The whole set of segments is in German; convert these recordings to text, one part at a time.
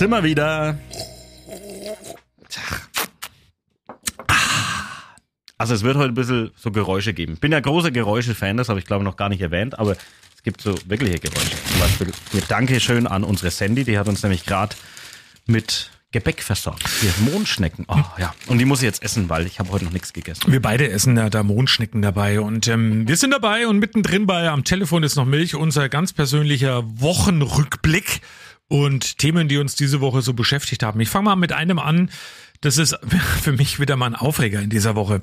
sind wir wieder. Also es wird heute ein bisschen so Geräusche geben. Ich bin ja großer Geräusche-Fan, das habe ich glaube ich noch gar nicht erwähnt, aber es gibt so wirkliche Geräusche. Zum Beispiel hier Dankeschön an unsere Sandy, die hat uns nämlich gerade mit Gebäck versorgt. Hier Mondschnecken. Oh ja. Und die muss ich jetzt essen, weil ich habe heute noch nichts gegessen. Wir beide essen ja da Mondschnecken dabei und ähm, wir sind dabei und mittendrin bei am Telefon ist noch Milch, unser ganz persönlicher Wochenrückblick und Themen, die uns diese Woche so beschäftigt haben. Ich fange mal mit einem an. Das ist für mich wieder mal ein Aufreger in dieser Woche.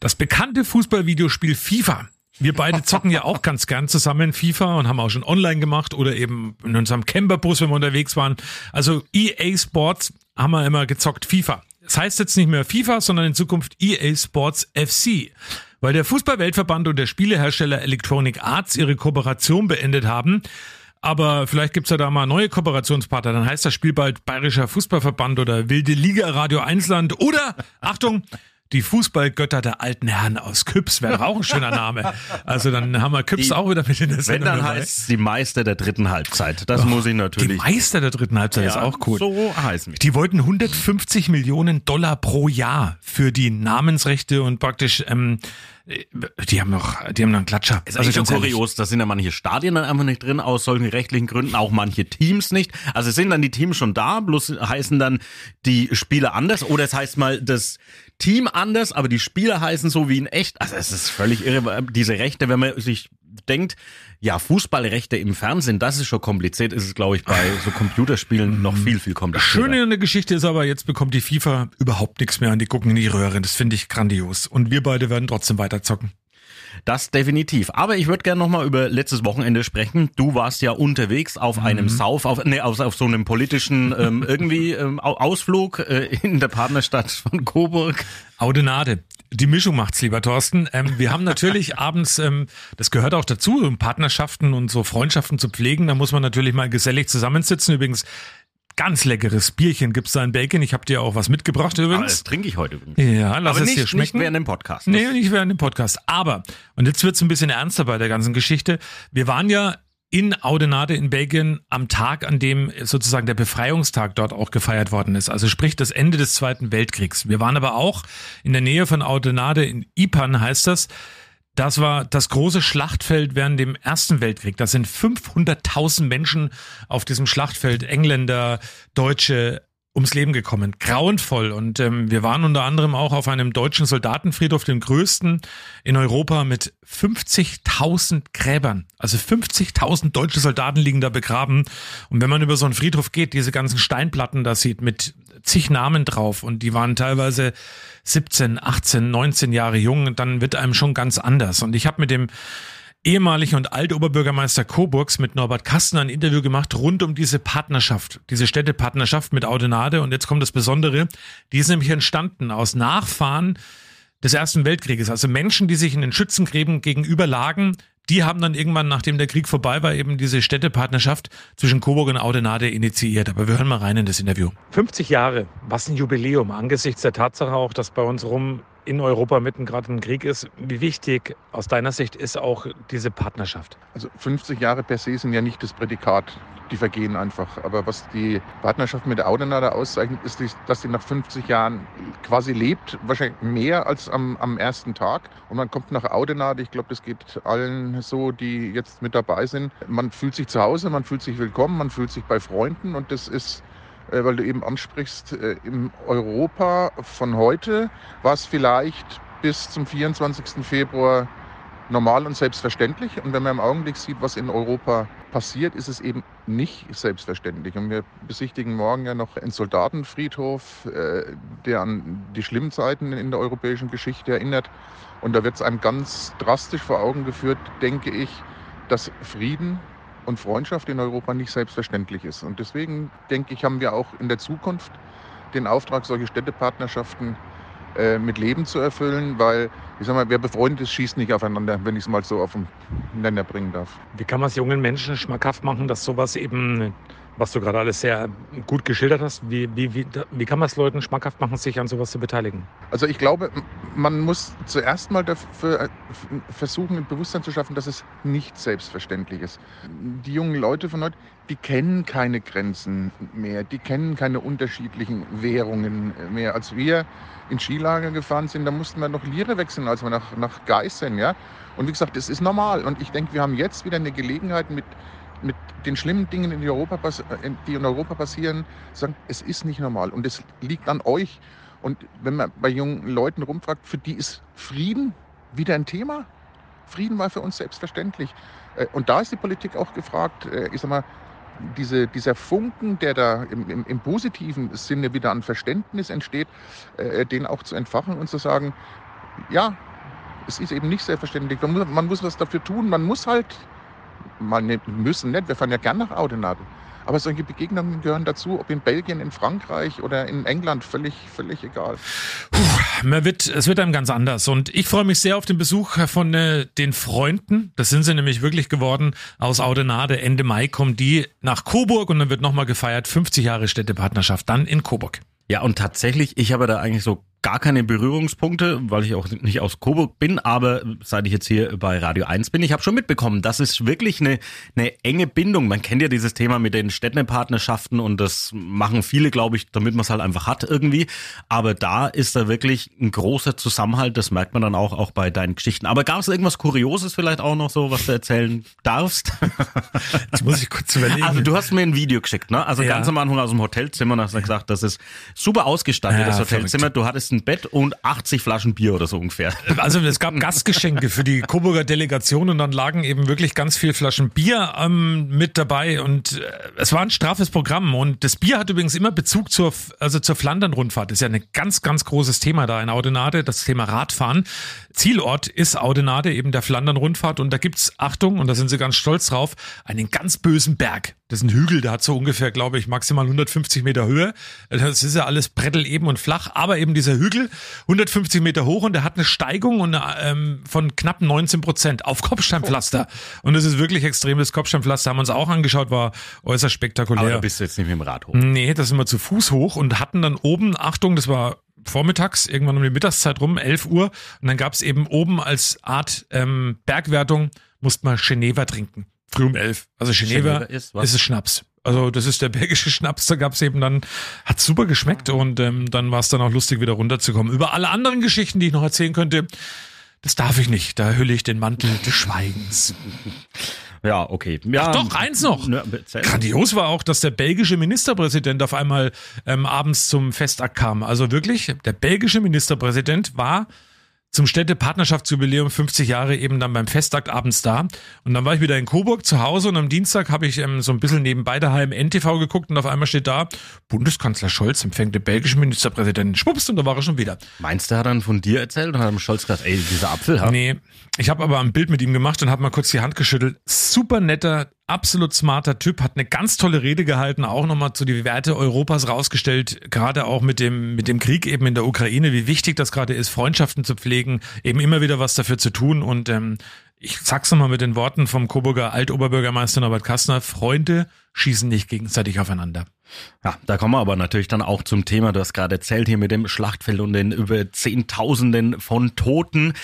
Das bekannte Fußballvideospiel FIFA. Wir beide zocken ja auch ganz gern zusammen FIFA und haben auch schon online gemacht oder eben in unserem Camperbus, wenn wir unterwegs waren. Also EA Sports haben wir immer gezockt FIFA. Das heißt jetzt nicht mehr FIFA, sondern in Zukunft EA Sports FC. Weil der Fußballweltverband und der Spielehersteller Electronic Arts ihre Kooperation beendet haben, aber vielleicht gibt's ja da mal neue Kooperationspartner. Dann heißt das Spiel bald Bayerischer Fußballverband oder Wilde Liga Radio Einsland oder, Achtung, die Fußballgötter der alten Herren aus Küps wäre auch ein schöner Name. Also dann haben wir Küps die, auch wieder mit in der Sendung. Wenn dann heißt die Meister der dritten Halbzeit. Das oh, muss ich natürlich. Die Meister der dritten Halbzeit ja, ist auch cool. So heißen wir. Die wollten 150 Millionen Dollar pro Jahr für die Namensrechte und praktisch ähm, die haben noch, die haben noch einen Klatscher. Ist also schon kurios, da sind ja manche Stadien dann einfach nicht drin, aus solchen rechtlichen Gründen, auch manche Teams nicht. Also sind dann die Teams schon da, bloß heißen dann die Spieler anders oder es heißt mal das Team anders, aber die Spieler heißen so wie in echt. Also es ist völlig irre, diese Rechte, wenn man sich denkt, ja, Fußballrechte im Fernsehen, das ist schon kompliziert, ist es, glaube ich, bei so Computerspielen noch viel, viel komplizierter. Schöne in der Geschichte ist aber, jetzt bekommt die FIFA überhaupt nichts mehr und die gucken in die Röhre. Das finde ich grandios. Und wir beide werden trotzdem weiter zocken. Das definitiv. Aber ich würde gerne nochmal über letztes Wochenende sprechen. Du warst ja unterwegs auf mhm. einem Sauf, auf, nee, auf, auf so einem politischen ähm, irgendwie ähm, Ausflug äh, in der Partnerstadt von Coburg. Audenade. Die Mischung macht's, lieber Thorsten. Ähm, wir haben natürlich abends, ähm, das gehört auch dazu, Partnerschaften und so Freundschaften zu pflegen. Da muss man natürlich mal gesellig zusammensitzen. Übrigens, ganz leckeres Bierchen gibt's da in Bacon. Ich habe dir auch was mitgebracht übrigens. Aber das trinke ich heute übrigens. Ja, lass Aber es nicht, dir schmecken. Nicht während dem Podcast. Nee, nicht während dem Podcast. Aber, und jetzt wird's ein bisschen ernster bei der ganzen Geschichte. Wir waren ja in Audenade in Belgien am Tag, an dem sozusagen der Befreiungstag dort auch gefeiert worden ist. Also sprich das Ende des Zweiten Weltkriegs. Wir waren aber auch in der Nähe von Audenade in Ipan heißt das. Das war das große Schlachtfeld während dem Ersten Weltkrieg. Da sind 500.000 Menschen auf diesem Schlachtfeld, Engländer, Deutsche, ums Leben gekommen. Grauenvoll. Und ähm, wir waren unter anderem auch auf einem deutschen Soldatenfriedhof, dem größten in Europa, mit 50.000 Gräbern. Also 50.000 deutsche Soldaten liegen da begraben. Und wenn man über so einen Friedhof geht, diese ganzen Steinplatten da sieht mit zig Namen drauf und die waren teilweise 17, 18, 19 Jahre jung, dann wird einem schon ganz anders. Und ich habe mit dem ehemaligen und Altoberbürgermeister Coburgs mit Norbert Kastner ein Interview gemacht rund um diese Partnerschaft, diese Städtepartnerschaft mit Audenade. Und jetzt kommt das Besondere, die ist nämlich entstanden aus Nachfahren des Ersten Weltkrieges. Also Menschen, die sich in den Schützengräben gegenüber lagen, die haben dann irgendwann, nachdem der Krieg vorbei war, eben diese Städtepartnerschaft zwischen Coburg und Audenade initiiert. Aber wir hören mal rein in das Interview. 50 Jahre, was ein Jubiläum angesichts der Tatsache auch, dass bei uns rum in Europa mitten gerade ein Krieg ist. Wie wichtig aus deiner Sicht ist auch diese Partnerschaft? Also 50 Jahre per se sind ja nicht das Prädikat, die vergehen einfach. Aber was die Partnerschaft mit der Audenade auszeichnet, ist, dass sie nach 50 Jahren quasi lebt, wahrscheinlich mehr als am, am ersten Tag. Und man kommt nach Audenade, ich glaube, das geht allen so, die jetzt mit dabei sind. Man fühlt sich zu Hause, man fühlt sich willkommen, man fühlt sich bei Freunden und das ist weil du eben ansprichst, äh, im Europa von heute war es vielleicht bis zum 24. Februar normal und selbstverständlich. Und wenn man im Augenblick sieht, was in Europa passiert, ist es eben nicht selbstverständlich. Und wir besichtigen morgen ja noch einen Soldatenfriedhof, äh, der an die schlimmen Zeiten in der europäischen Geschichte erinnert. Und da wird es einem ganz drastisch vor Augen geführt, denke ich, dass Frieden und Freundschaft in Europa nicht selbstverständlich ist. Und deswegen denke ich, haben wir auch in der Zukunft den Auftrag, solche Städtepartnerschaften äh, mit Leben zu erfüllen, weil ich sag mal, wer befreundet ist, schießt nicht aufeinander, wenn ich es mal so auf den Nenner bringen darf. Wie kann man es jungen Menschen schmackhaft machen, dass sowas eben, was du gerade alles sehr gut geschildert hast, wie, wie, wie, wie kann man es Leuten schmackhaft machen, sich an sowas zu beteiligen? Also ich glaube, man muss zuerst mal dafür äh, versuchen, ein Bewusstsein zu schaffen, dass es nicht selbstverständlich ist. Die jungen Leute von heute, die kennen keine Grenzen mehr, die kennen keine unterschiedlichen Währungen mehr. Als wir in Skilager gefahren sind, da mussten wir noch Lire wechseln, als wir nach, nach Geißen, ja. Und wie gesagt, das ist normal. Und ich denke, wir haben jetzt wieder eine Gelegenheit mit, mit den schlimmen Dingen, in Europa, die in Europa passieren, sagen, es ist nicht normal. Und es liegt an euch. Und wenn man bei jungen Leuten rumfragt, für die ist Frieden wieder ein Thema. Frieden war für uns selbstverständlich. Äh, und da ist die Politik auch gefragt, äh, ich sag mal, diese, dieser Funken, der da im, im, im, positiven Sinne wieder an Verständnis entsteht, äh, den auch zu entfachen und zu sagen, ja, es ist eben nicht selbstverständlich. Man muss, man muss was dafür tun. Man muss halt, mal nicht, müssen nicht, wir fahren ja gern nach Audenade. Aber solche Begegnungen gehören dazu, ob in Belgien, in Frankreich oder in England, völlig, völlig egal. Puh, man wird, es wird einem ganz anders. Und ich freue mich sehr auf den Besuch von äh, den Freunden. Das sind sie nämlich wirklich geworden. Aus Audenade. Ende Mai kommen die nach Coburg und dann wird nochmal gefeiert. 50 Jahre Städtepartnerschaft dann in Coburg. Ja, und tatsächlich, ich habe da eigentlich so gar keine Berührungspunkte, weil ich auch nicht aus Coburg bin, aber seit ich jetzt hier bei Radio 1 bin, ich habe schon mitbekommen, das ist wirklich eine, eine enge Bindung. Man kennt ja dieses Thema mit den Städtepartnerschaften und das machen viele, glaube ich, damit man es halt einfach hat irgendwie. Aber da ist da wirklich ein großer Zusammenhalt, das merkt man dann auch, auch bei deinen Geschichten. Aber gab es irgendwas Kurioses vielleicht auch noch so, was du erzählen darfst? Jetzt muss ich kurz überlegen. Also du hast mir ein Video geschickt, ne? Also ja. ganz am Anfang aus dem Hotelzimmer und hast gesagt, das ist super ausgestattet, ja, das Hotelzimmer. Verrückt. Du hattest ein Bett und 80 Flaschen Bier oder so ungefähr. Also es gab Gastgeschenke für die Coburger Delegation und dann lagen eben wirklich ganz viele Flaschen Bier ähm, mit dabei und äh, es war ein straffes Programm und das Bier hat übrigens immer Bezug zur, also zur Flandern-Rundfahrt. Ist ja ein ganz, ganz großes Thema da in Audenade, das Thema Radfahren. Zielort ist Audenade, eben der Flandern-Rundfahrt und da gibt's Achtung, und da sind sie ganz stolz drauf, einen ganz bösen Berg. Das ist ein Hügel, der hat so ungefähr, glaube ich, maximal 150 Meter Höhe. Das ist ja alles brettel eben und flach, aber eben dieser Hügel 150 Meter hoch und der hat eine Steigung und ähm, von knapp 19 Prozent auf Kopfsteinpflaster. Und das ist wirklich extremes Kopfsteinpflaster. Haben wir uns auch angeschaut, war äußerst spektakulär. Aber da bist du jetzt nicht mit dem Rad hoch. Nee, da sind wir zu Fuß hoch und hatten dann oben, Achtung, das war vormittags, irgendwann um die Mittagszeit rum, 11 Uhr. Und dann gab's eben oben als Art ähm, Bergwertung, musste man Geneva trinken. Früh um elf. Also Geneva, Geneva ist, was? ist es Schnaps. Also das ist der belgische Schnaps, da gab's eben dann, hat super geschmeckt und ähm, dann war es dann auch lustig, wieder runterzukommen. Über alle anderen Geschichten, die ich noch erzählen könnte, das darf ich nicht. Da hülle ich den Mantel des Schweigens. Ja, okay. Ja, Ach doch, eins noch. Ne, Grandios war auch, dass der belgische Ministerpräsident auf einmal ähm, abends zum Festakt kam. Also wirklich, der belgische Ministerpräsident war zum Städtepartnerschaftsjubiläum 50 Jahre eben dann beim Festakt abends da. Und dann war ich wieder in Coburg zu Hause und am Dienstag habe ich ähm, so ein bisschen nebenbei daheim NTV geguckt und auf einmal steht da, Bundeskanzler Scholz empfängt den belgischen Ministerpräsidenten. Schwupps, und da war er schon wieder. Meinst du, er hat dann von dir erzählt und hat dem Scholz gesagt, ey, dieser Apfel? Ha? Nee, ich habe aber ein Bild mit ihm gemacht und habe mal kurz die Hand geschüttelt. Super netter, absolut smarter Typ, hat eine ganz tolle Rede gehalten, auch nochmal zu die Werte Europas rausgestellt, gerade auch mit dem, mit dem Krieg eben in der Ukraine, wie wichtig das gerade ist, Freundschaften zu pflegen, eben immer wieder was dafür zu tun und ähm, ich sag's nochmal mit den Worten vom Coburger Altoberbürgermeister Norbert Kastner, Freunde schießen nicht gegenseitig aufeinander. Ja, da kommen wir aber natürlich dann auch zum Thema, du hast gerade erzählt hier mit dem Schlachtfeld und den über Zehntausenden von Toten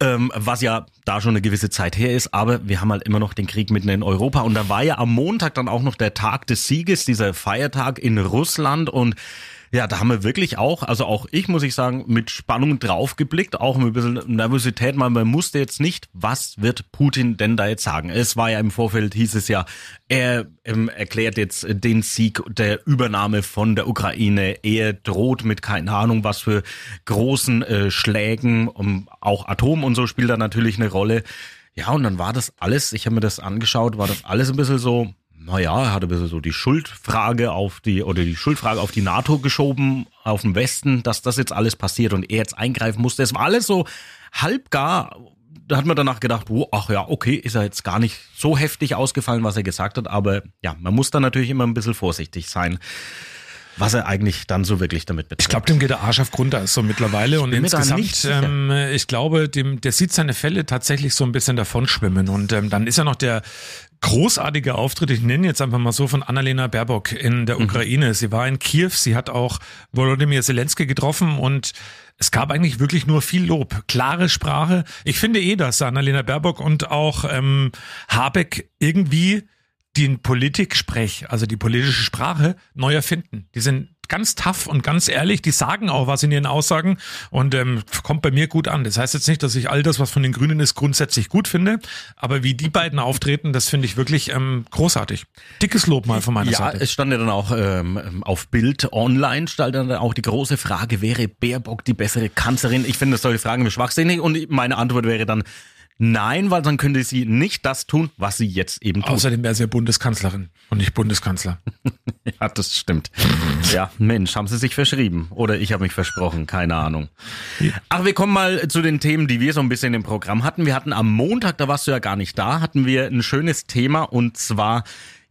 ähm, was ja da schon eine gewisse Zeit her ist, aber wir haben halt immer noch den Krieg mitten in Europa. Und da war ja am Montag dann auch noch der Tag des Sieges, dieser Feiertag in Russland. Und ja, da haben wir wirklich auch, also auch ich muss ich sagen, mit Spannung draufgeblickt, auch mit ein bisschen Nervosität, weil man musste jetzt nicht, was wird Putin denn da jetzt sagen? Es war ja im Vorfeld, hieß es ja, er ähm, erklärt jetzt den Sieg der Übernahme von der Ukraine. Er droht mit keine Ahnung was für großen äh, Schlägen, um, auch Atom und so spielt da natürlich eine Rolle. Ja, und dann war das alles, ich habe mir das angeschaut, war das alles ein bisschen so, naja, er hat ein bisschen so die Schuldfrage auf die, oder die Schuldfrage auf die NATO geschoben, auf den Westen, dass das jetzt alles passiert und er jetzt eingreifen musste. Es war alles so halbgar. Da hat man danach gedacht, oh, ach ja, okay, ist er jetzt gar nicht so heftig ausgefallen, was er gesagt hat, aber ja, man muss da natürlich immer ein bisschen vorsichtig sein was er eigentlich dann so wirklich damit betreibt. Ich glaube, dem geht der Arsch auf Grund so mittlerweile und insgesamt, ähm, ich glaube, dem, der sieht seine Fälle tatsächlich so ein bisschen davon schwimmen und ähm, dann ist ja noch der großartiger Auftritt, ich nenne jetzt einfach mal so, von Annalena Baerbock in der Ukraine. Mhm. Sie war in Kiew, sie hat auch Volodymyr Zelensky getroffen und es gab eigentlich wirklich nur viel Lob. Klare Sprache. Ich finde eh, dass Annalena Baerbock und auch ähm, Habeck irgendwie den Politik-Sprech, also die politische Sprache, neu erfinden. Die sind ganz tough und ganz ehrlich, die sagen auch was in ihren Aussagen und ähm, kommt bei mir gut an. Das heißt jetzt nicht, dass ich all das, was von den Grünen ist, grundsätzlich gut finde, aber wie die beiden auftreten, das finde ich wirklich ähm, großartig. Dickes Lob mal von meiner ja, Seite. Ja, es stand ja dann auch ähm, auf Bild online, stand dann auch die große Frage, wäre Baerbock die bessere Kanzlerin? Ich finde solche Fragen schwachsinnig und meine Antwort wäre dann, Nein, weil dann könnte sie nicht das tun, was sie jetzt eben tut. Außerdem wäre sie ja Bundeskanzlerin und nicht Bundeskanzler. ja, das stimmt. ja, Mensch, haben sie sich verschrieben. Oder ich habe mich versprochen, keine Ahnung. Ach, wir kommen mal zu den Themen, die wir so ein bisschen im Programm hatten. Wir hatten am Montag, da warst du ja gar nicht da, hatten wir ein schönes Thema und zwar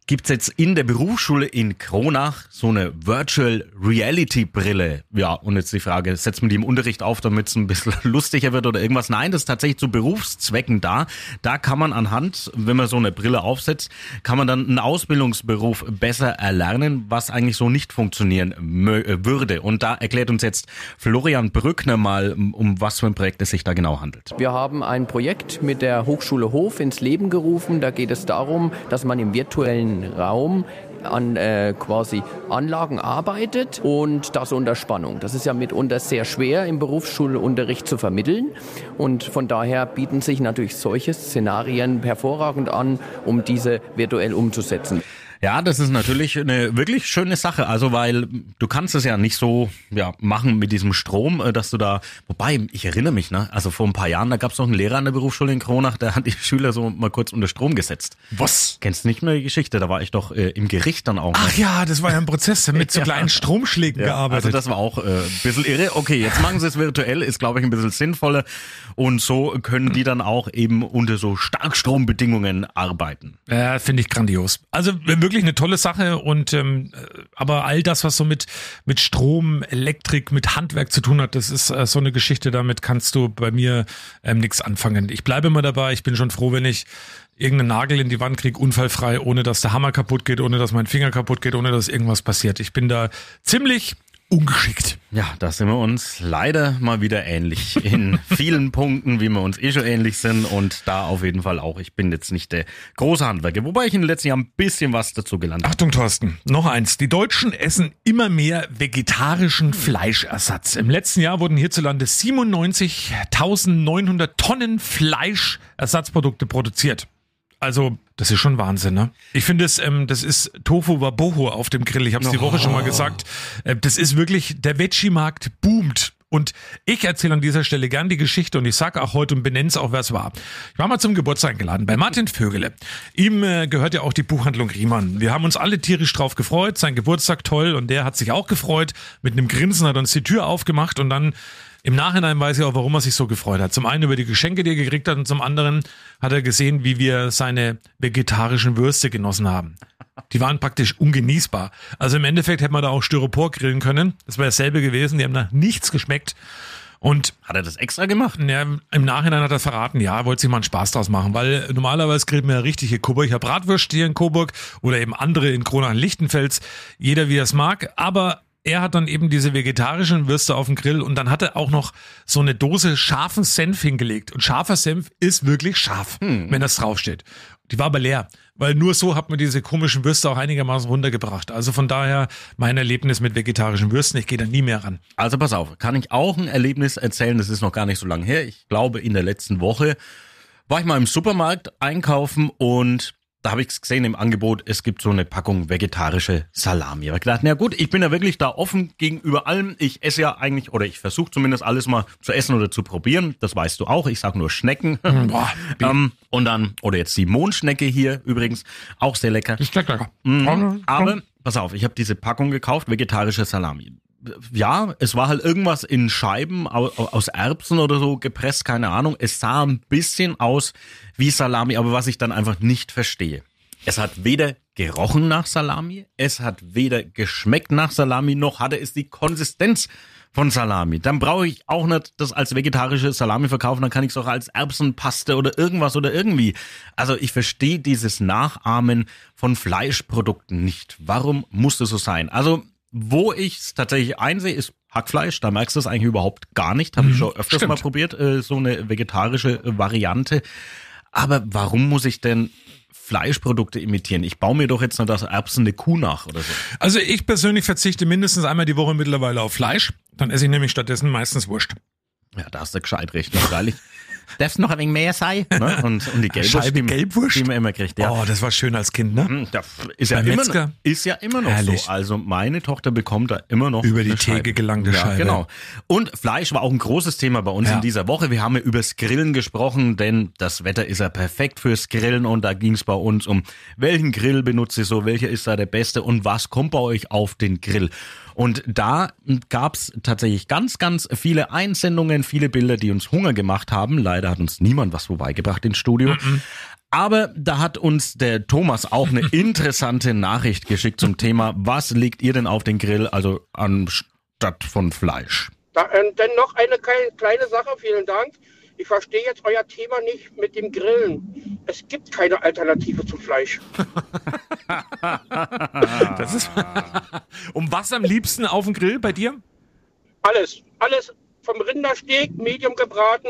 gibt's jetzt in der Berufsschule in Kronach so eine Virtual Reality Brille. Ja, und jetzt die Frage, setzt man die im Unterricht auf, damit es ein bisschen lustiger wird oder irgendwas? Nein, das ist tatsächlich zu Berufszwecken da. Da kann man anhand, wenn man so eine Brille aufsetzt, kann man dann einen Ausbildungsberuf besser erlernen, was eigentlich so nicht funktionieren äh, würde. Und da erklärt uns jetzt Florian Brückner mal, um was für ein Projekt es sich da genau handelt. Wir haben ein Projekt mit der Hochschule Hof ins Leben gerufen. Da geht es darum, dass man im virtuellen Raum an äh, quasi Anlagen arbeitet und das unter Spannung. Das ist ja mitunter sehr schwer im Berufsschulunterricht zu vermitteln und von daher bieten sich natürlich solche Szenarien hervorragend an, um diese virtuell umzusetzen. Ja, das ist natürlich eine wirklich schöne Sache. Also, weil du kannst es ja nicht so ja, machen mit diesem Strom, äh, dass du da, wobei, ich erinnere mich, ne? Also vor ein paar Jahren, da gab es noch einen Lehrer an der Berufsschule in Kronach, der hat die Schüler so mal kurz unter Strom gesetzt. Was? Kennst du nicht mehr die Geschichte? Da war ich doch äh, im Gericht dann auch. Ach noch. ja, das war ja ein Prozess mit so kleinen Stromschlägen ja, gearbeitet. Also das war auch äh, ein bisschen irre. Okay, jetzt machen sie es virtuell, ist glaube ich ein bisschen sinnvoller. Und so können die dann auch eben unter so Starkstrombedingungen arbeiten. Ja, finde ich grandios. Also wirklich eine tolle Sache und ähm, aber all das, was so mit, mit Strom, Elektrik, mit Handwerk zu tun hat, das ist äh, so eine Geschichte, damit kannst du bei mir ähm, nichts anfangen. Ich bleibe immer dabei, ich bin schon froh, wenn ich irgendeinen Nagel in die Wand kriege, unfallfrei, ohne dass der Hammer kaputt geht, ohne dass mein Finger kaputt geht, ohne dass irgendwas passiert. Ich bin da ziemlich ungeschickt. Ja, da sind wir uns leider mal wieder ähnlich in vielen Punkten, wie wir uns eh schon ähnlich sind und da auf jeden Fall auch. Ich bin jetzt nicht der große Handwerker, wobei ich in den letzten Jahren ein bisschen was dazu gelernt habe. Achtung, Thorsten, noch eins. Die Deutschen essen immer mehr vegetarischen Fleischersatz. Im letzten Jahr wurden hierzulande 97.900 Tonnen Fleischersatzprodukte produziert. Also, das ist schon Wahnsinn, ne? Ich finde es, ähm, das ist Tofu Wabohu auf dem Grill. Ich habe es die Woche schon mal gesagt. Äh, das ist wirklich, der Veggie-Markt boomt. Und ich erzähle an dieser Stelle gern die Geschichte und ich sage auch heute und benenne es auch, wer es war. Ich war mal zum Geburtstag eingeladen bei Martin Vögele. Ihm äh, gehört ja auch die Buchhandlung Riemann. Wir haben uns alle tierisch drauf gefreut. Sein Geburtstag toll und der hat sich auch gefreut. Mit einem Grinsen hat er uns die Tür aufgemacht und dann im Nachhinein weiß ich auch, warum er sich so gefreut hat. Zum einen über die Geschenke, die er gekriegt hat, und zum anderen hat er gesehen, wie wir seine vegetarischen Würste genossen haben. Die waren praktisch ungenießbar. Also im Endeffekt hätte man da auch Styropor grillen können. Das wäre dasselbe gewesen. Die haben nach nichts geschmeckt. Und hat er das extra gemacht? Ja, Im Nachhinein hat er verraten, ja, er wollte sich mal einen Spaß draus machen, weil normalerweise grillt man ja richtige Coburg. Ich habe Bratwürste hier in Coburg oder eben andere in Kronach-Lichtenfels. Jeder wie er es mag. Aber er hat dann eben diese vegetarischen Würste auf dem Grill und dann hat er auch noch so eine Dose scharfen Senf hingelegt. Und scharfer Senf ist wirklich scharf, hm. wenn das draufsteht. Die war aber leer, weil nur so hat man diese komischen Würste auch einigermaßen runtergebracht. Also von daher mein Erlebnis mit vegetarischen Würsten, ich gehe da nie mehr ran. Also pass auf, kann ich auch ein Erlebnis erzählen, das ist noch gar nicht so lange her. Ich glaube in der letzten Woche war ich mal im Supermarkt einkaufen und da habe ich gesehen im Angebot, es gibt so eine Packung vegetarische Salami. Aber ich gedacht, na gut, ich bin ja wirklich da offen gegenüber allem. Ich esse ja eigentlich, oder ich versuche zumindest alles mal zu essen oder zu probieren. Das weißt du auch. Ich sage nur Schnecken. Mhm. Boah, ähm, und dann, oder jetzt die Mondschnecke hier übrigens, auch sehr lecker. Ist lecker. Mhm. Aber, pass auf, ich habe diese Packung gekauft, vegetarische Salami ja, es war halt irgendwas in Scheiben aus Erbsen oder so gepresst, keine Ahnung. Es sah ein bisschen aus wie Salami, aber was ich dann einfach nicht verstehe. Es hat weder gerochen nach Salami, es hat weder geschmeckt nach Salami, noch hatte es die Konsistenz von Salami. Dann brauche ich auch nicht das als vegetarische Salami verkaufen, dann kann ich es auch als Erbsenpaste oder irgendwas oder irgendwie. Also ich verstehe dieses Nachahmen von Fleischprodukten nicht. Warum muss das so sein? Also wo ich es tatsächlich einsehe, ist Hackfleisch. Da merkst du es eigentlich überhaupt gar nicht. Habe ich schon öfters stimmt. mal probiert, äh, so eine vegetarische Variante. Aber warum muss ich denn Fleischprodukte imitieren? Ich baue mir doch jetzt noch das Erbsen eine Kuh nach oder so. Also ich persönlich verzichte mindestens einmal die Woche mittlerweile auf Fleisch. Dann esse ich nämlich stattdessen meistens Wurst. Ja, da hast du gescheit recht, freilich. Darfst noch ein wenig mehr sein? Ne? Und, und die Gelbwurst, Scheibe die, Gelbwurst? die man immer kriegt. Ja. Oh, das war schön als Kind, ne? Hm, Das ist ja, immer, noch- ist ja immer noch Herrlich. so. Also meine Tochter bekommt da immer noch Über die Theke gelangte ja, Scheibe. Genau. Und Fleisch war auch ein großes Thema bei uns Ja. in dieser Woche. Wir haben ja übers Grillen gesprochen, denn das Wetter ist ja perfekt fürs Grillen und da ging es bei uns um, welchen Grill benutze ich so, welcher ist da der beste und was kommt bei euch auf den Grill. Und da gab's tatsächlich ganz, ganz viele Einsendungen, viele Bilder, die uns Hunger gemacht haben. Leider hat uns niemand was vorbeigebracht ins Studio. Aber da hat uns der Thomas auch eine interessante Nachricht geschickt zum Thema, was legt ihr denn auf den Grill, also anstatt von Fleisch? Da, ähm, dann noch eine kleine Sache, vielen Dank. Ich verstehe jetzt euer Thema nicht mit dem Grillen. Es gibt keine Alternative zum Fleisch. Das ist um was am liebsten auf dem Grill bei dir? Alles, alles vom Rindersteak, Medium gebraten,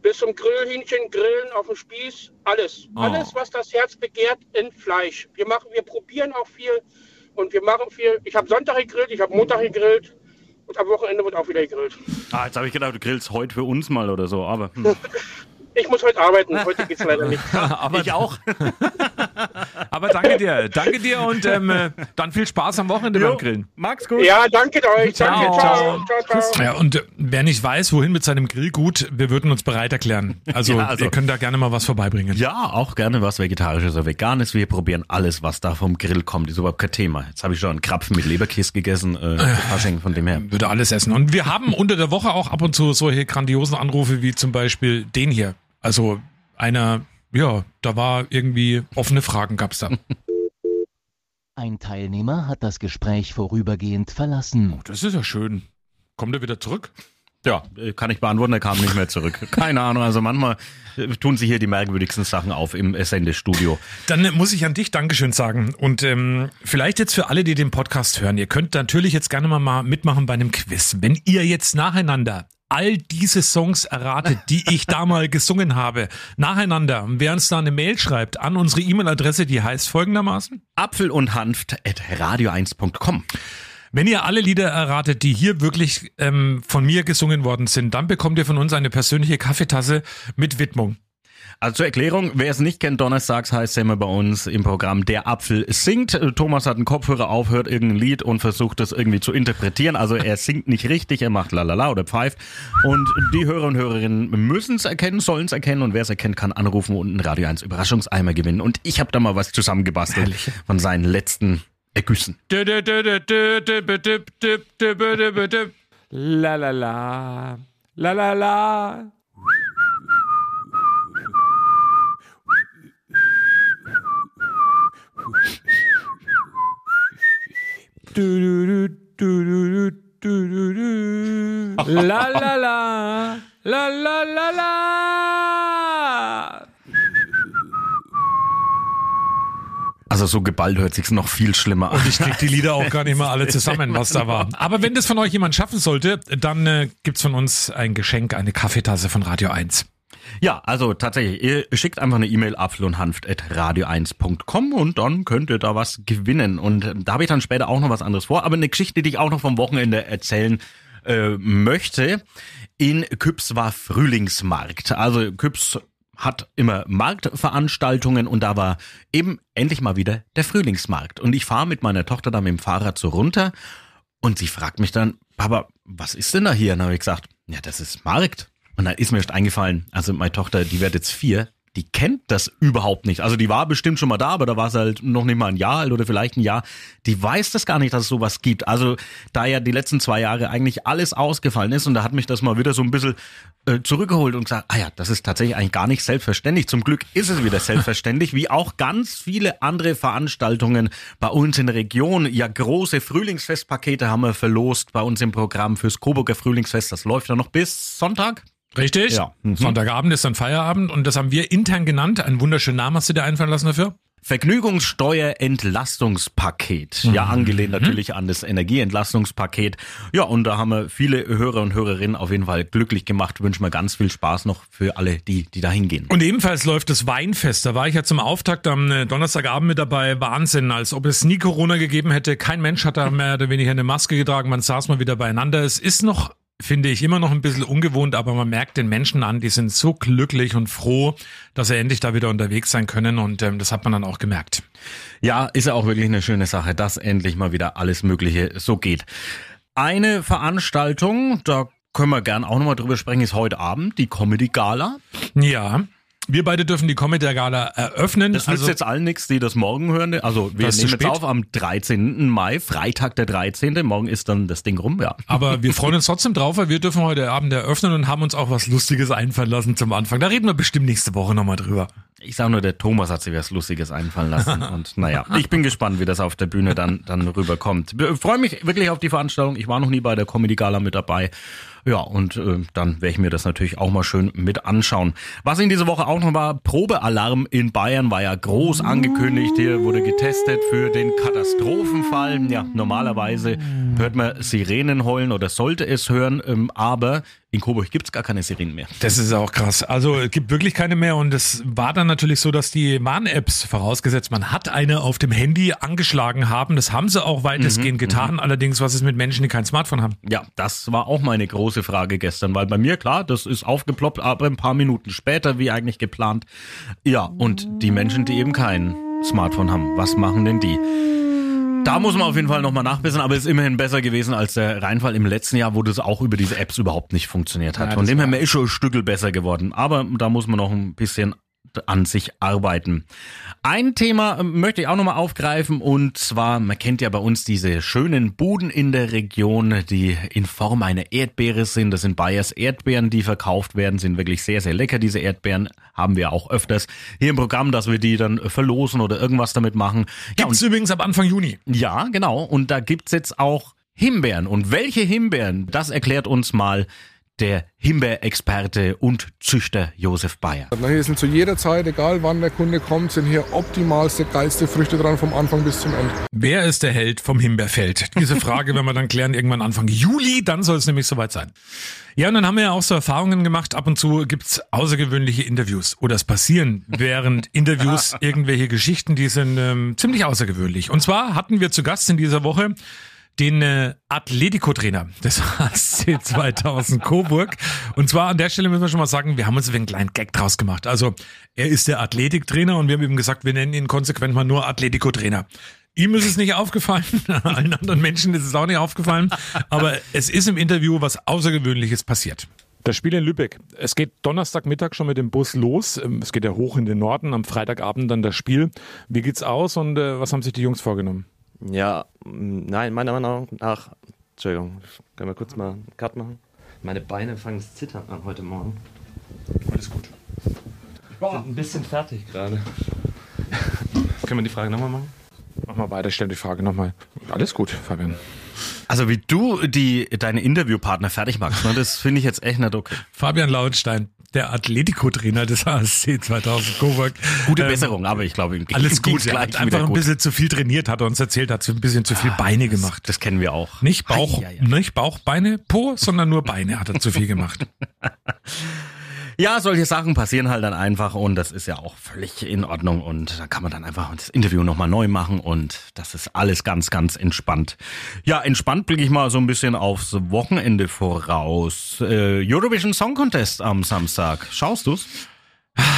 bis zum Grillhähnchen, Grillen auf dem Spieß, alles. Oh. Alles, was das Herz begehrt, in Fleisch. Wir machen, wir probieren auch viel und wir machen viel. Ich habe Sonntag gegrillt, ich habe Montag gegrillt und am Wochenende wird auch wieder gegrillt. Ah, jetzt habe ich gedacht, du grillst heute für uns mal oder so, aber hm. Ich muss heute arbeiten, heute geht's leider nicht. Aber, ich auch. Aber danke dir, danke dir und ähm, äh, dann viel Spaß am Wochenende beim Grillen. Mag's gut. Ja, danke euch. Danke, Ciao. ciao, ciao, ciao. Ja, und äh, wer nicht weiß, wohin mit seinem Grillgut, wir würden uns bereit erklären. Also, Ja, also- ihr könnt da gerne mal was vorbeibringen. Ja, auch gerne was Vegetarisches oder Veganes. Wir probieren alles, was da vom Grill kommt. Ist überhaupt kein Thema. Jetzt habe ich schon einen Krapfen mit Leberkäse gegessen, äh, für Fasching, von dem her. Würde alles essen. Und wir haben unter der Woche auch ab und zu solche grandiosen Anrufe wie zum Beispiel den hier. Also einer, ja, da war irgendwie offene Fragen gab's da. Ein Teilnehmer hat das Gespräch vorübergehend verlassen. Das ist ja schön. Kommt er wieder zurück? Ja, äh, kann ich beantworten, er kam nicht mehr zurück. Keine Ahnung, also manchmal äh, tun sich hier die merkwürdigsten Sachen auf im Sendestudio. Dann äh, muss ich an dich Dankeschön sagen. Und ähm, vielleicht jetzt für alle, die den Podcast hören, ihr könnt natürlich jetzt gerne mal, mal mitmachen bei einem Quiz. Wenn ihr jetzt nacheinander all diese Songs erratet, die ich da mal gesungen habe, nacheinander, wer uns da eine Mail schreibt an unsere E-Mail-Adresse, die heißt folgendermaßen. Apfel und Hanft at radio1.com. Wenn ihr alle Lieder erratet, die hier wirklich ähm, von mir gesungen worden sind, dann bekommt ihr von uns eine persönliche Kaffeetasse mit Widmung. Also zur Erklärung, wer es nicht kennt, donnerstags heißt es immer bei uns im Programm Der Apfel singt. Äh, Thomas hat einen Kopfhörer auf, hört irgendein Lied und versucht das irgendwie zu interpretieren. Also er singt nicht richtig, er macht lalala oder pfeift. Und die Hörer und Hörerinnen müssen es erkennen, sollen es erkennen und wer es erkennt, kann anrufen und einen Radio 1 Überraschungseimer gewinnen. Und ich habe da mal was zusammengebastelt von seinen letzten Ergüssen. La la la, la la la. La la la, la la la la. Also so geballt hört sich's noch viel schlimmer an. Ich krieg die Lieder auch gar nicht mal alle zusammen, was da war. Aber wenn das von euch jemand schaffen sollte, dann äh, gibt's von uns ein Geschenk, eine Kaffeetasse von Radio 1. Ja, also tatsächlich, ihr schickt einfach eine E-Mail apfel und hanft at radio1.com und dann könnt ihr da was gewinnen. Und ähm, da habe ich dann später auch noch was anderes vor, aber eine Geschichte, die ich auch noch vom Wochenende erzählen äh, möchte. In Küps war Frühlingsmarkt. Also Küps hat immer Marktveranstaltungen und da war eben endlich mal wieder der Frühlingsmarkt. Und ich fahre mit meiner Tochter da mit dem Fahrrad so runter und sie fragt mich dann, Papa, was ist denn da hier? Und dann habe ich gesagt, ja, das ist Markt. Und dann ist mir erst eingefallen, also meine Tochter, die wird jetzt vier, die kennt das überhaupt nicht. Also die war bestimmt schon mal da, aber da war es halt noch nicht mal ein Jahr alt oder vielleicht ein Jahr. Die weiß das gar nicht, dass es sowas gibt. Also da ja die letzten zwei Jahre eigentlich alles ausgefallen ist und da hat mich das mal wieder so ein bisschen äh, zurückgeholt und gesagt, ah ja, das ist tatsächlich eigentlich gar nicht selbstverständlich. Zum Glück ist es wieder selbstverständlich, wie auch ganz viele andere Veranstaltungen bei uns in der Region. Ja, große Frühlingsfestpakete haben wir verlost bei uns im Programm fürs Coburger Frühlingsfest. Das läuft ja noch bis Sonntag. Richtig. Ja. Mhm. Sonntagabend ist dann Feierabend und das haben wir intern genannt. Ein wunderschönen Namen hast du dir einfallen lassen dafür? Vergnügungssteuerentlastungspaket. Ja, angelehnt natürlich an das Energieentlastungspaket. Ja, und da haben wir viele Hörer und Hörerinnen auf jeden Fall glücklich gemacht. Wünschen wir ganz viel Spaß noch für alle, die, die da hingehen. Und ebenfalls läuft das Weinfest. Da war ich ja zum Auftakt am äh, Donnerstagabend mit dabei. Wahnsinn, als ob es nie Corona gegeben hätte. Kein Mensch hat da mehr oder weniger eine Maske getragen. Man saß mal wieder beieinander. Es ist noch finde ich immer noch ein bisschen ungewohnt, aber man merkt den Menschen an, die sind so glücklich und froh, dass sie endlich da wieder unterwegs sein können und ähm, das hat man dann auch gemerkt. Ja, ist ja auch wirklich eine schöne Sache, dass endlich mal wieder alles Mögliche so geht. Eine Veranstaltung, da können wir gern auch nochmal drüber sprechen, ist heute Abend die Comedy Gala. Ja. Wir beide dürfen die Comedy Gala eröffnen. Das nützt Also- jetzt allen nichts, die das morgen hören. Also wir nehmen jetzt auf am 13. Mai, Freitag der 13. Morgen ist dann das Ding rum, ja. Aber wir freuen uns trotzdem drauf, weil wir dürfen heute Abend eröffnen und haben uns auch was Lustiges einfallen lassen zum Anfang. Da reden wir bestimmt nächste Woche nochmal drüber. Ich sag nur, der Thomas hat sich was Lustiges einfallen lassen. Und naja, ich bin gespannt, wie das auf der Bühne dann, dann rüberkommt. Ich freue mich wirklich auf die Veranstaltung. Ich war noch nie bei der Comedy Gala mit dabei. Ja, und äh, dann werde ich mir das natürlich auch mal schön mit anschauen. Was in dieser Woche auch noch war, Probealarm in Bayern war ja groß angekündigt. Hier wurde getestet für den Katastrophenfall. Ja, normalerweise hört man Sirenen heulen oder sollte es hören, ähm, aber in Coburg gibt's gar keine Sirenen mehr. Das ist auch krass. Also es gibt wirklich keine mehr und es war dann natürlich so, dass die Warn-Apps, vorausgesetzt man hat eine auf dem Handy angeschlagen haben. Das haben sie auch weitestgehend getan. Allerdings, was ist mit Menschen, die kein Smartphone haben? Ja, das war auch meine große Frage gestern, weil bei mir, klar, das ist aufgeploppt, aber ein paar Minuten später, wie eigentlich geplant. Ja, und die Menschen, die eben kein Smartphone haben, was machen denn die? Da muss man auf jeden Fall nochmal nachbessern, aber es ist immerhin besser gewesen als der Reinfall im letzten Jahr, wo das auch über diese Apps überhaupt nicht funktioniert hat. Ja, Von dem her man ist schon ein Stückel besser geworden. Aber da muss man noch ein bisschen an sich arbeiten. Ein Thema ähm, möchte ich auch nochmal aufgreifen und zwar, man kennt ja bei uns diese schönen Buden in der Region, die in Form einer Erdbeere sind. Das sind Bayers Erdbeeren, die verkauft werden, sind wirklich sehr, sehr lecker. Diese Erdbeeren haben wir auch öfters hier im Programm, dass wir die dann verlosen oder irgendwas damit machen. Ja, Gibt's übrigens ab Anfang Juni. ja, genau. Und da gibt's jetzt auch Himbeeren. Und welche Himbeeren, das erklärt uns mal der Himbeerexperte und Züchter Josef Bayer. Na, Hier sind zu jeder Zeit, egal wann der Kunde kommt, sind hier optimalste, geilste Früchte dran vom Anfang bis zum Ende. Wer ist der Held vom Himbeerfeld? Diese Frage werden wir dann klären irgendwann Anfang Juli, dann soll es nämlich soweit sein. Ja, und dann haben wir ja auch so Erfahrungen gemacht. Ab und zu gibt's außergewöhnliche Interviews. Oder es passieren während Interviews irgendwelche Geschichten, die sind ähm, ziemlich außergewöhnlich. Und zwar hatten wir zu Gast in dieser Woche den äh, Atletico-Trainer des HSC 2000 Coburg. Und zwar an der Stelle müssen wir schon mal sagen, wir haben uns einen kleinen Gag draus gemacht. Also er ist der Athletiktrainer und wir haben ihm gesagt, wir nennen ihn konsequent mal nur Atletico-Trainer. Ihm ist es nicht aufgefallen, allen anderen Menschen ist es auch nicht aufgefallen, aber es ist im Interview was Außergewöhnliches passiert. Das Spiel in Lübeck. Es geht Donnerstagmittag schon mit dem Bus los. Ähm, Es geht ja hoch in den Norden. Am Freitagabend dann das Spiel. Wie geht's aus und äh, was haben sich die Jungs vorgenommen? Ja, nein, meiner Meinung nach. Entschuldigung, können wir kurz mal einen Cut machen? Meine Beine fangen zu zittern an heute Morgen. Alles gut. Sind ein bisschen fertig gerade. Können wir die Frage nochmal machen? Mach mal weiter, stell die Frage nochmal. Alles gut, Fabian. Also wie du die deine Interviewpartner fertig machst, ne, das finde ich jetzt echt nicht okay. Fabian Lautstein, der Atletico-Trainer des HSC 2000 Coburg. Gute Ähm, Besserung, aber ich glaube, Alles gut, er hat einfach ein gut. bisschen zu viel trainiert, hat er uns erzählt, hat ein bisschen zu viel Beine gemacht. Das kennen wir auch. Nicht Bauch, Ei, ei, ei. nicht Bauch, Beine, Po, sondern nur Beine hat er zu viel gemacht. Ja, solche Sachen passieren halt dann einfach und das ist ja auch völlig in Ordnung und da kann man dann einfach das Interview nochmal neu machen und das ist alles ganz, ganz entspannt. Ja, entspannt blicke ich mal so ein bisschen aufs Wochenende voraus. Äh, Eurovision Song Contest am Samstag. Schaust du's?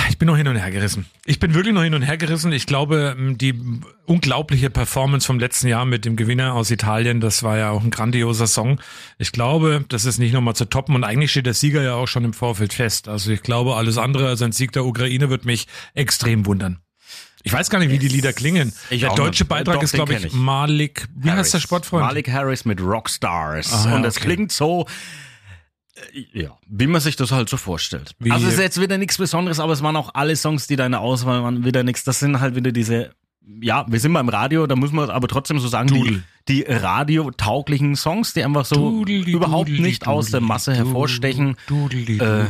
Ich bin noch hin und her gerissen. Ich bin wirklich noch hin und her gerissen. Ich glaube, die unglaubliche Performance vom letzten Jahr mit dem Gewinner aus Italien, das war ja auch ein grandioser Song. Ich glaube, das ist nicht nochmal zu toppen und eigentlich steht der Sieger ja auch schon im Vorfeld fest. Also ich glaube, alles andere als ein Sieg der Ukraine wird mich extrem wundern. Ich weiß gar nicht, wie die Lieder klingen. Ich der deutsche. Beitrag Doch, ist, glaube ich, ich. Malik. Wie heißt der Harris. Sportfreund? Malik Harris mit Rockstars. Ah, ja, und das okay. klingt so, ja, wie man sich das halt so vorstellt. Wie- also es ist jetzt wieder nichts Besonderes, aber es waren auch alle Songs, die deine Auswahl waren, wieder nichts. Das sind halt wieder diese, ja, wir sind beim Radio, da muss man aber trotzdem so sagen, die, die radiotauglichen Songs, die einfach so Dudeli, überhaupt dudeli, nicht aus der Masse hervorstechen. Äh,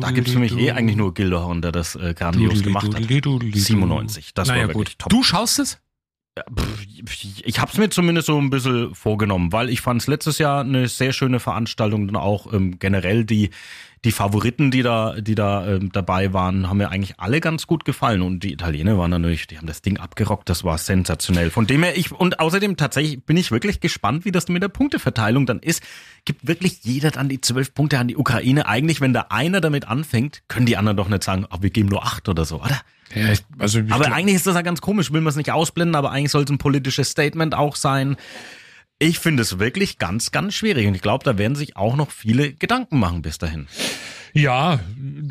Da gibt's für mich eh eigentlich nur Gildehorn, der das äh, grandios gemacht hat. dudeli, dudeli, 97, das naja, war wirklich gut. top. Du schaust es? Ich habe es mir zumindest so ein bisschen vorgenommen, weil ich fand es letztes Jahr eine sehr schöne Veranstaltung. Dann auch ähm, generell die die Favoriten, die da die da ähm, dabei waren, haben mir eigentlich alle ganz gut gefallen. Und die Italiener waren natürlich, die haben das Ding abgerockt. Das war sensationell. Von dem her ich und außerdem tatsächlich bin ich wirklich gespannt, wie das mit der Punkteverteilung dann ist. Gibt wirklich jeder dann die zwölf Punkte an die Ukraine? Eigentlich, wenn da einer damit anfängt, können die anderen doch nicht sagen, oh, wir geben nur acht oder so, oder? Ja, ich, also ich Aber glaub- eigentlich ist das ja ganz komisch, will man es nicht ausblenden, aber eigentlich soll es ein politisches Statement auch sein. Ich finde es wirklich ganz, ganz schwierig und ich glaube, da werden sich auch noch viele Gedanken machen bis dahin. Ja,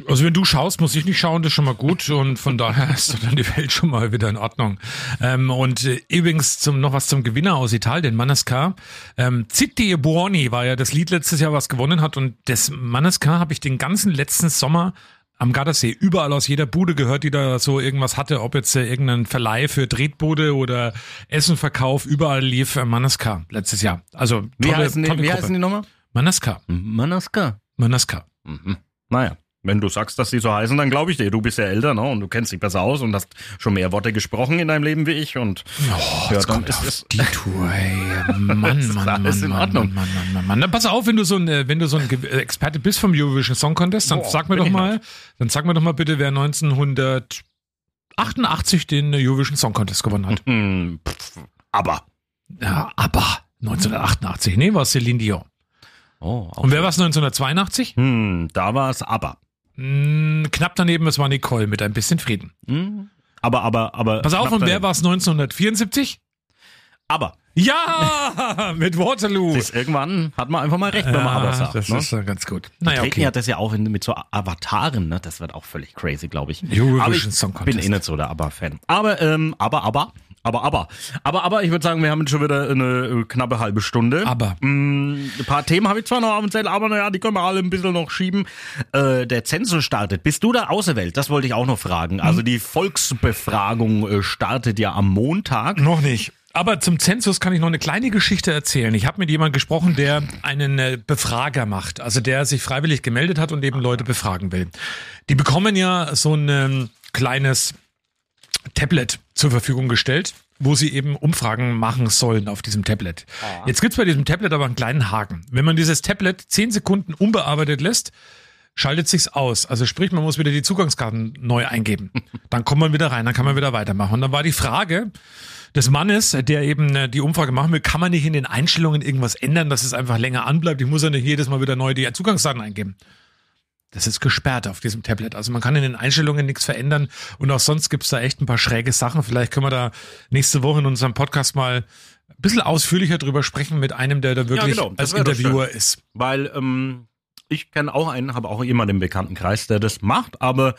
also wenn du schaust, muss ich nicht schauen, das ist schon mal gut und von daher ist dann die Welt schon mal wieder in Ordnung. Ähm, und äh, übrigens zum, noch was zum Gewinner aus Italien, Manesca. Ähm, Zitti e Buoni war ja das Lied letztes Jahr, was gewonnen hat und das Manesca habe ich den ganzen letzten Sommer am Gardasee überall aus jeder Bude gehört, die da so irgendwas hatte, ob jetzt äh, irgendein Verleih für Tretbude oder Essenverkauf, überall lief äh, Manesca letztes Jahr. Also Wie, tolle, heißen, die, tolle wie Gruppe. heißen die nochmal? Manesca. Manaska. Manesca. Mhm. Naja, wenn du sagst, dass die so heißen, dann glaube ich dir. Du bist ja älter ne? und du kennst dich besser aus und hast schon mehr Worte gesprochen in deinem Leben wie ich. Und Oh, ja, jetzt dann kommt ist auf es die Tour, ey. Mann, Mann, ist Mann, Mann, in Mann, Ordnung. Mann, Mann, Mann, Mann. Dann pass auf, wenn du so ein, äh, wenn du so ein Ge- Experte bist vom Eurovision Song Contest, dann Boah, sag mir doch mal, dann sag mir doch mal bitte, wer 1988 den Eurovision Song Contest gewonnen hat. aber. Ja, aber 1988, nee, war Celine Dion. Oh, auch Und wer war es 1982? hm, da war es aber. Hm, knapp daneben, es war Nicole mit ein bisschen Frieden. Hm, aber, aber, aber. Pass auf, und wer war es 1974? Aber. Ja, mit Waterloo. Siehst, irgendwann hat man einfach mal recht, wenn man aber sagt. das ne? ist äh, ganz gut. Naja, Treten okay. hat das ja auch in, mit so Avataren, ne? Das wird auch völlig crazy, glaube ich. Eurovision aber ich Song bin Contest. eh nicht so der ABBA-Fan. Aber, ähm, aber, aber, aber, aber, aber, aber, ich würde sagen, wir haben jetzt schon wieder eine äh, knappe halbe Stunde. Aber. Mm, ein paar Themen habe ich zwar noch auf dem Zettel, aber naja, die können wir alle ein bisschen noch schieben. Äh, der Zensus startet. Bist du da auserwählt? Das wollte ich auch noch fragen. Also Hm. die Volksbefragung äh, startet ja am Montag. Noch nicht. Aber zum Zensus kann ich noch eine kleine Geschichte erzählen. Ich habe mit jemandem gesprochen, der einen äh, Befrager macht, also der sich freiwillig gemeldet hat und eben Leute befragen will. Die bekommen ja so ein ähm, kleines Tablet zur Verfügung gestellt, wo sie eben Umfragen machen sollen auf diesem Tablet. Jetzt gibt's bei diesem Tablet aber einen kleinen Haken. Wenn man dieses Tablet zehn Sekunden unbearbeitet lässt, schaltet sich's aus. Also sprich, man muss wieder die Zugangskarten neu eingeben. Dann kommt man wieder rein, dann kann man wieder weitermachen. Und dann war die Frage des Mannes, der eben äh, die Umfrage machen will, kann man nicht in den Einstellungen irgendwas ändern, dass es einfach länger anbleibt? Ich muss ja nicht jedes Mal wieder neu die Zugangsdaten eingeben. Das ist gesperrt auf diesem Tablet. Also man kann in den Einstellungen nichts verändern und auch sonst gibt's da echt ein paar schräge Sachen. Vielleicht können wir da nächste Woche in unserem Podcast mal ein bisschen ausführlicher drüber sprechen mit einem, der da wirklich genau, das als Interviewer ist. Weil ähm, ich kenne auch einen, habe auch jemanden im Bekanntenkreis, der das macht, aber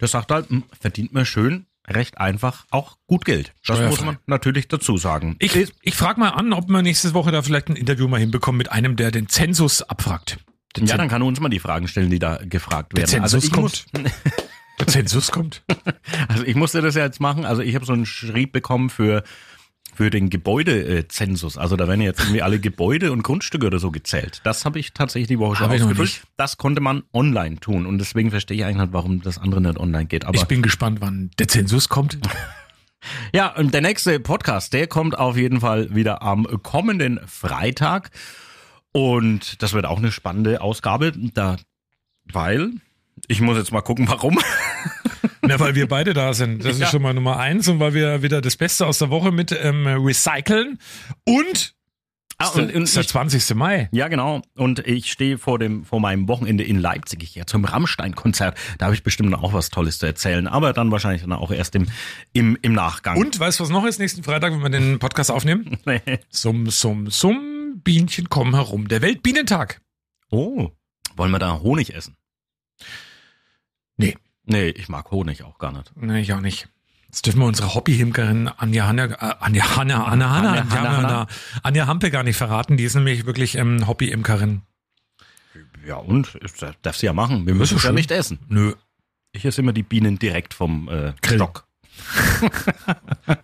der sagt halt, hm, verdient man schön recht einfach auch gut Geld. Das muss man natürlich dazu sagen. Ich, ich frage mal an, ob wir nächste Woche da vielleicht ein Interview mal hinbekommen mit einem, der den Zensus abfragt. Ja, dann kann er uns mal die Fragen stellen, die da gefragt der werden. Zensus ich kommt. muss, Der Zensus kommt. also ich musste das ja jetzt machen. Also ich habe so einen Schrieb bekommen für für den Gebäudezensus. Also da werden jetzt irgendwie alle Gebäude und Grundstücke oder so gezählt. Das habe ich tatsächlich die Woche schon ausgefüllt. Das konnte man online tun und deswegen verstehe ich eigentlich nicht, warum das andere nicht online geht. Aber ich bin gespannt, wann der Zensus kommt. Ja, und der nächste Podcast, der kommt auf jeden Fall wieder am kommenden Freitag. Und das wird auch eine spannende Ausgabe, da, weil, ich muss jetzt mal gucken, warum. Na, weil wir beide da sind. Das Ja. ist schon mal Nummer eins und weil wir wieder das Beste aus der Woche mit ähm, recyceln und Ah, und, und ist der 20. Mai. Ja, genau. Und ich stehe vor dem vor meinem Wochenende in Leipzig ich gehe zum Rammstein-Konzert. Da habe ich bestimmt auch was Tolles zu erzählen, aber dann wahrscheinlich dann auch erst im, im, im Nachgang. Und weißt du, was noch ist nächsten Freitag, wenn wir den Podcast aufnehmen? Nee. Summ, summ, summ, Bienchen kommen herum. Der Weltbienentag. Oh, wollen wir da Honig essen? Nee. Nee, ich mag Honig auch gar nicht. Nee, ich auch nicht. Jetzt dürfen wir unsere Hobbyhimkerin Anja Hanna, äh, Anja Hanna, Anna Hanna, Anja Anja, Hanna. Anja Hampe gar nicht verraten. Die ist nämlich wirklich ähm, Hobbyimkerin. Ja, und? Ist- Darf sie ja machen. Wir müssen ja es ja nicht essen. Nö. Ich esse immer die Bienen direkt vom äh, Grill. Stock.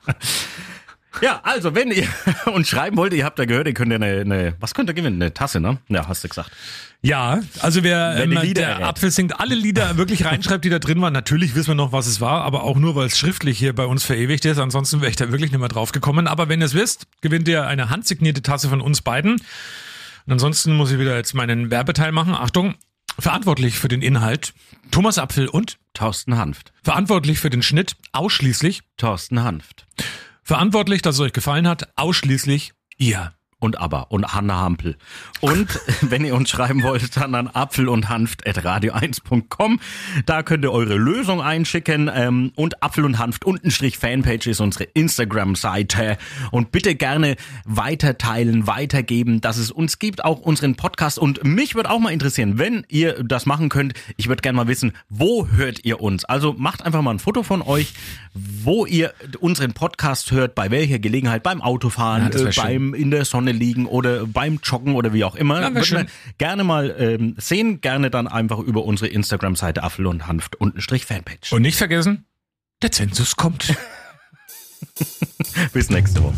ja, also wenn ihr uns schreiben wollt, ihr habt ja gehört, ihr könnt ja eine, eine was könnt ihr gewinnen? Eine Tasse, ne? Ja, hast du gesagt. Ja, also wer ähm, der errät. Apfel singt alle Lieder wirklich reinschreibt, die da drin waren. Natürlich wissen wir noch, was es war, aber auch nur, weil es schriftlich hier bei uns verewigt ist. Ansonsten wäre ich da wirklich nicht mehr drauf gekommen. Aber wenn ihr es wisst, gewinnt ihr eine handsignierte Tasse von uns beiden. Und ansonsten muss ich wieder jetzt meinen Werbeteil machen. Achtung, verantwortlich für den Inhalt Thomas Apfel und Thorsten Hanft. verantwortlich für den Schnitt ausschließlich, Thorsten Hanft. Verantwortlich, dass es euch gefallen hat, ausschließlich ihr. Und aber und Hanna Hampel. Und wenn ihr uns schreiben wollt, dann an apfel und hanft at radio1.com. Da könnt ihr eure Lösung einschicken. Ähm, und Apfel und Hanft untenstrich Fanpage ist unsere Instagram-Seite. Und bitte gerne weiter teilen, weitergeben, dass es uns gibt, auch unseren Podcast. Und mich würde auch mal interessieren, wenn ihr das machen könnt, ich würde gerne mal wissen, wo hört ihr uns? Also macht einfach mal ein Foto von euch, wo ihr unseren Podcast hört, bei welcher Gelegenheit, beim Autofahren, Ja, äh, schön. beim in der Sonne liegen oder beim Joggen oder wie auch immer. Ja, Würden wir gerne mal ähm, sehen, gerne dann einfach über unsere Instagram-Seite Apfel und Hanft untenstrich Fanpage. Und nicht vergessen, der Zensus kommt. Bis nächste Woche.